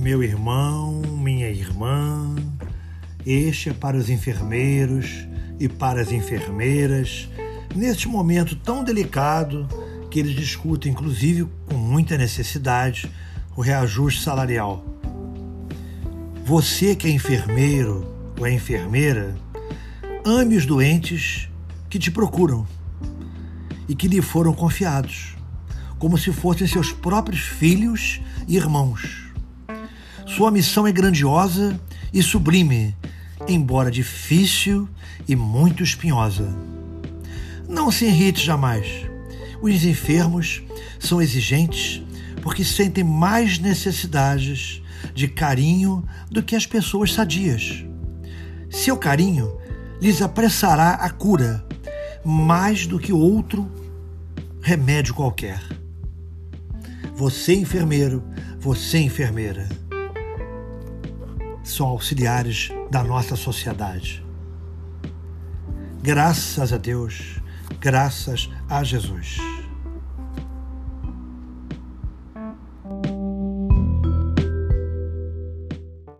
meu irmão, minha irmã, este é para os enfermeiros e para as enfermeiras, neste momento tão delicado que eles discutem, inclusive com muita necessidade, o reajuste salarial. Você que é enfermeiro ou é enfermeira, ame os doentes que te procuram e que lhe foram confiados, como se fossem seus próprios filhos e irmãos. Sua missão é grandiosa e sublime, embora difícil e muito espinhosa. Não se irrite jamais. Os enfermos são exigentes porque sentem mais necessidades de carinho do que as pessoas sadias. Seu carinho lhes apressará a cura mais do que outro remédio qualquer. Você, enfermeiro, você, enfermeira, são auxiliares da nossa sociedade. Graças a Deus, graças a Jesus.